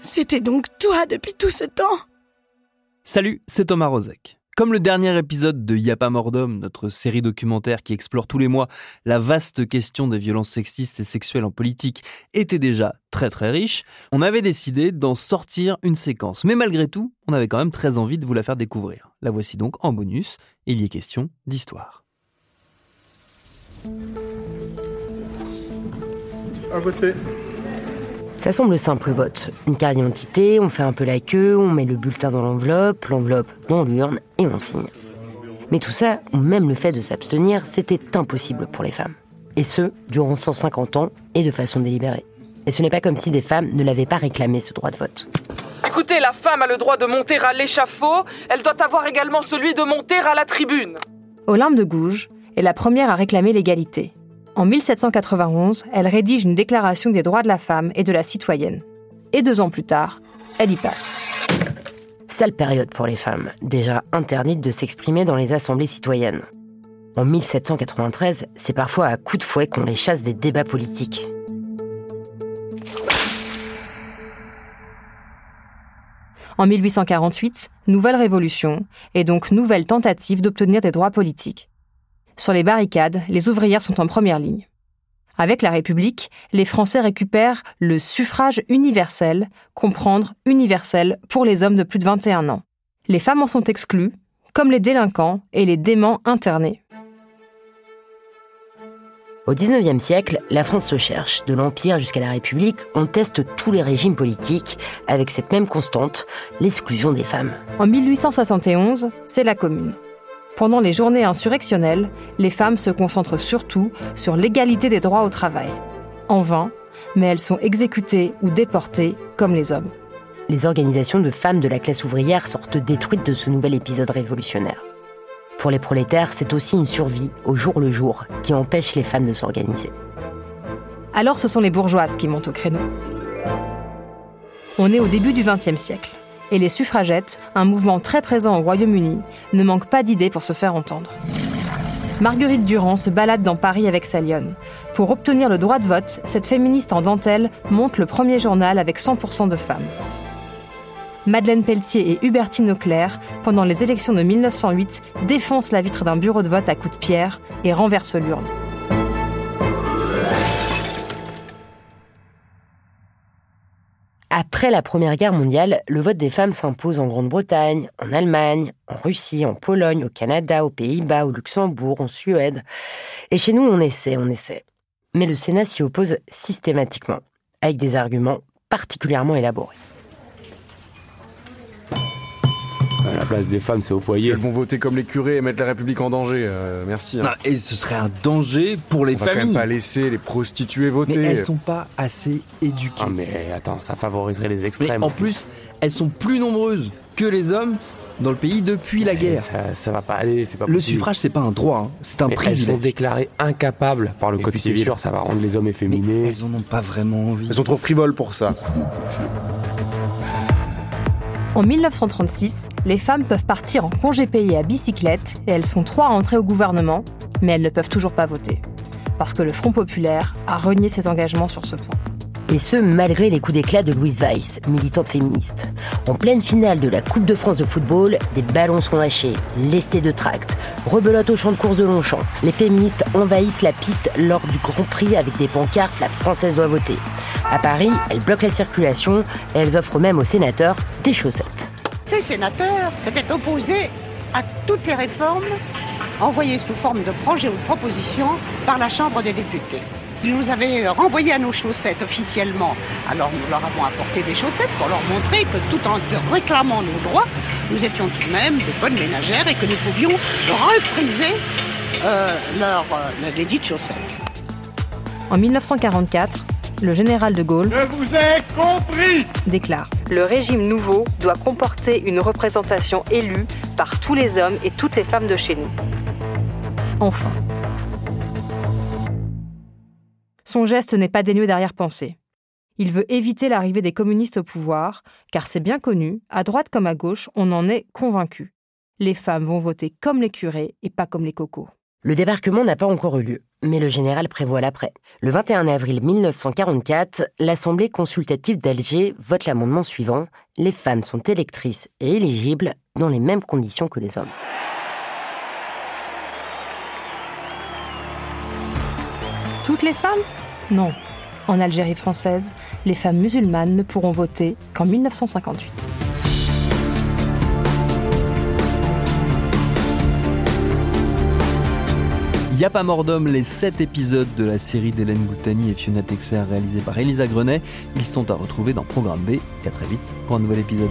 C'était donc toi depuis tout ce temps Salut, c'est Thomas Rozek. Comme le dernier épisode de Y'a pas mort d'homme, notre série documentaire qui explore tous les mois la vaste question des violences sexistes et sexuelles en politique était déjà très très riche, on avait décidé d'en sortir une séquence. Mais malgré tout, on avait quand même très envie de vous la faire découvrir. La voici donc en bonus, il y est question d'histoire. À voter. Ça semble simple le vote. Une carte d'identité, on fait un peu la queue, on met le bulletin dans l'enveloppe, l'enveloppe dans l'urne et on signe. Mais tout ça, ou même le fait de s'abstenir, c'était impossible pour les femmes. Et ce, durant 150 ans et de façon délibérée. Et ce n'est pas comme si des femmes ne l'avaient pas réclamé ce droit de vote. Écoutez, la femme a le droit de monter à l'échafaud, elle doit avoir également celui de monter à la tribune. Olympe de Gouges est la première à réclamer l'égalité. En 1791, elle rédige une déclaration des droits de la femme et de la citoyenne. Et deux ans plus tard, elle y passe. Sale période pour les femmes, déjà interdites de s'exprimer dans les assemblées citoyennes. En 1793, c'est parfois à coups de fouet qu'on les chasse des débats politiques. En 1848, nouvelle révolution, et donc nouvelle tentative d'obtenir des droits politiques. Sur les barricades, les ouvrières sont en première ligne. Avec la République, les Français récupèrent le suffrage universel, comprendre universel pour les hommes de plus de 21 ans. Les femmes en sont exclues, comme les délinquants et les déments internés. Au XIXe siècle, la France se cherche. De l'Empire jusqu'à la République, on teste tous les régimes politiques avec cette même constante, l'exclusion des femmes. En 1871, c'est la Commune. Pendant les journées insurrectionnelles, les femmes se concentrent surtout sur l'égalité des droits au travail. En vain, mais elles sont exécutées ou déportées comme les hommes. Les organisations de femmes de la classe ouvrière sortent détruites de ce nouvel épisode révolutionnaire. Pour les prolétaires, c'est aussi une survie au jour le jour qui empêche les femmes de s'organiser. Alors ce sont les bourgeoises qui montent au créneau. On est au début du XXe siècle et les suffragettes, un mouvement très présent au Royaume-Uni, ne manquent pas d'idées pour se faire entendre. Marguerite Durand se balade dans Paris avec sa lionne. Pour obtenir le droit de vote, cette féministe en dentelle monte le premier journal avec 100% de femmes. Madeleine Pelletier et Hubertine Auclair, pendant les élections de 1908, défoncent la vitre d'un bureau de vote à coups de pierre et renversent l'urne. Après la Première Guerre mondiale, le vote des femmes s'impose en Grande-Bretagne, en Allemagne, en Russie, en Pologne, au Canada, aux Pays-Bas, au Luxembourg, en Suède. Et chez nous, on essaie, on essaie. Mais le Sénat s'y oppose systématiquement, avec des arguments particulièrement élaborés. La place des femmes, c'est au foyer. Elles vont voter comme les curés et mettre la République en danger. euh, merci. hein. Non, et ce serait un danger pour les On va quand même familles. pas laisser les prostituées voter. Mais elles sont pas assez éduquées. Ah, mais attends, ça favoriserait les Mais extrêmes. en plus, elles sont plus nombreuses que les hommes dans le pays depuis la guerre. Ça, ça va pas aller, c'est pas Le possible. suffrage, c'est pas un droit, hein, c'est un Mais elles sont privilège. déclarées incapables par le Et code civil. sûr, ça va rendre les hommes efféminés. Elles en ont pas vraiment envie. Elles sont trop frivoles pour ça. En 1936, les femmes peuvent partir en congé payé à bicyclette et elles sont trois à entrer au gouvernement, mais elles ne peuvent toujours pas voter. Parce que le Front populaire a renié ses engagements sur ce point. Et ce, malgré les coups d'éclat de Louise Weiss, militante féministe. En pleine finale de la Coupe de France de football, des ballons sont lâchés, lestés de tracts, rebelote au champ de course de Longchamp. Les féministes envahissent la piste lors du Grand Prix avec des pancartes « La Française doit voter ». À Paris, elles bloquent la circulation et elles offrent même aux sénateurs des chaussettes. Ces sénateurs s'étaient opposés à toutes les réformes envoyées sous forme de projets ou de propositions par la Chambre des députés. Ils nous avaient renvoyés à nos chaussettes officiellement. Alors nous leur avons apporté des chaussettes pour leur montrer que tout en réclamant nos droits, nous étions tout de même de bonnes ménagères et que nous pouvions repriser euh, leur, euh, les dites chaussettes. En 1944, le général de Gaulle Je vous ai compris déclare Le régime nouveau doit comporter une représentation élue par tous les hommes et toutes les femmes de chez nous. Enfin. Son geste n'est pas dénué d'arrière-pensée. Il veut éviter l'arrivée des communistes au pouvoir, car c'est bien connu, à droite comme à gauche, on en est convaincu. Les femmes vont voter comme les curés et pas comme les cocos. Le débarquement n'a pas encore eu lieu, mais le général prévoit l'après. Le 21 avril 1944, l'Assemblée consultative d'Alger vote l'amendement suivant Les femmes sont électrices et éligibles dans les mêmes conditions que les hommes. Toutes les femmes? Non. En Algérie française, les femmes musulmanes ne pourront voter qu'en 1958. Y a pas mort les 7 épisodes de la série d'Hélène Goutani et Fiona Texer réalisés par Elisa Grenet, ils sont à retrouver dans Programme B. Et à très vite pour un nouvel épisode.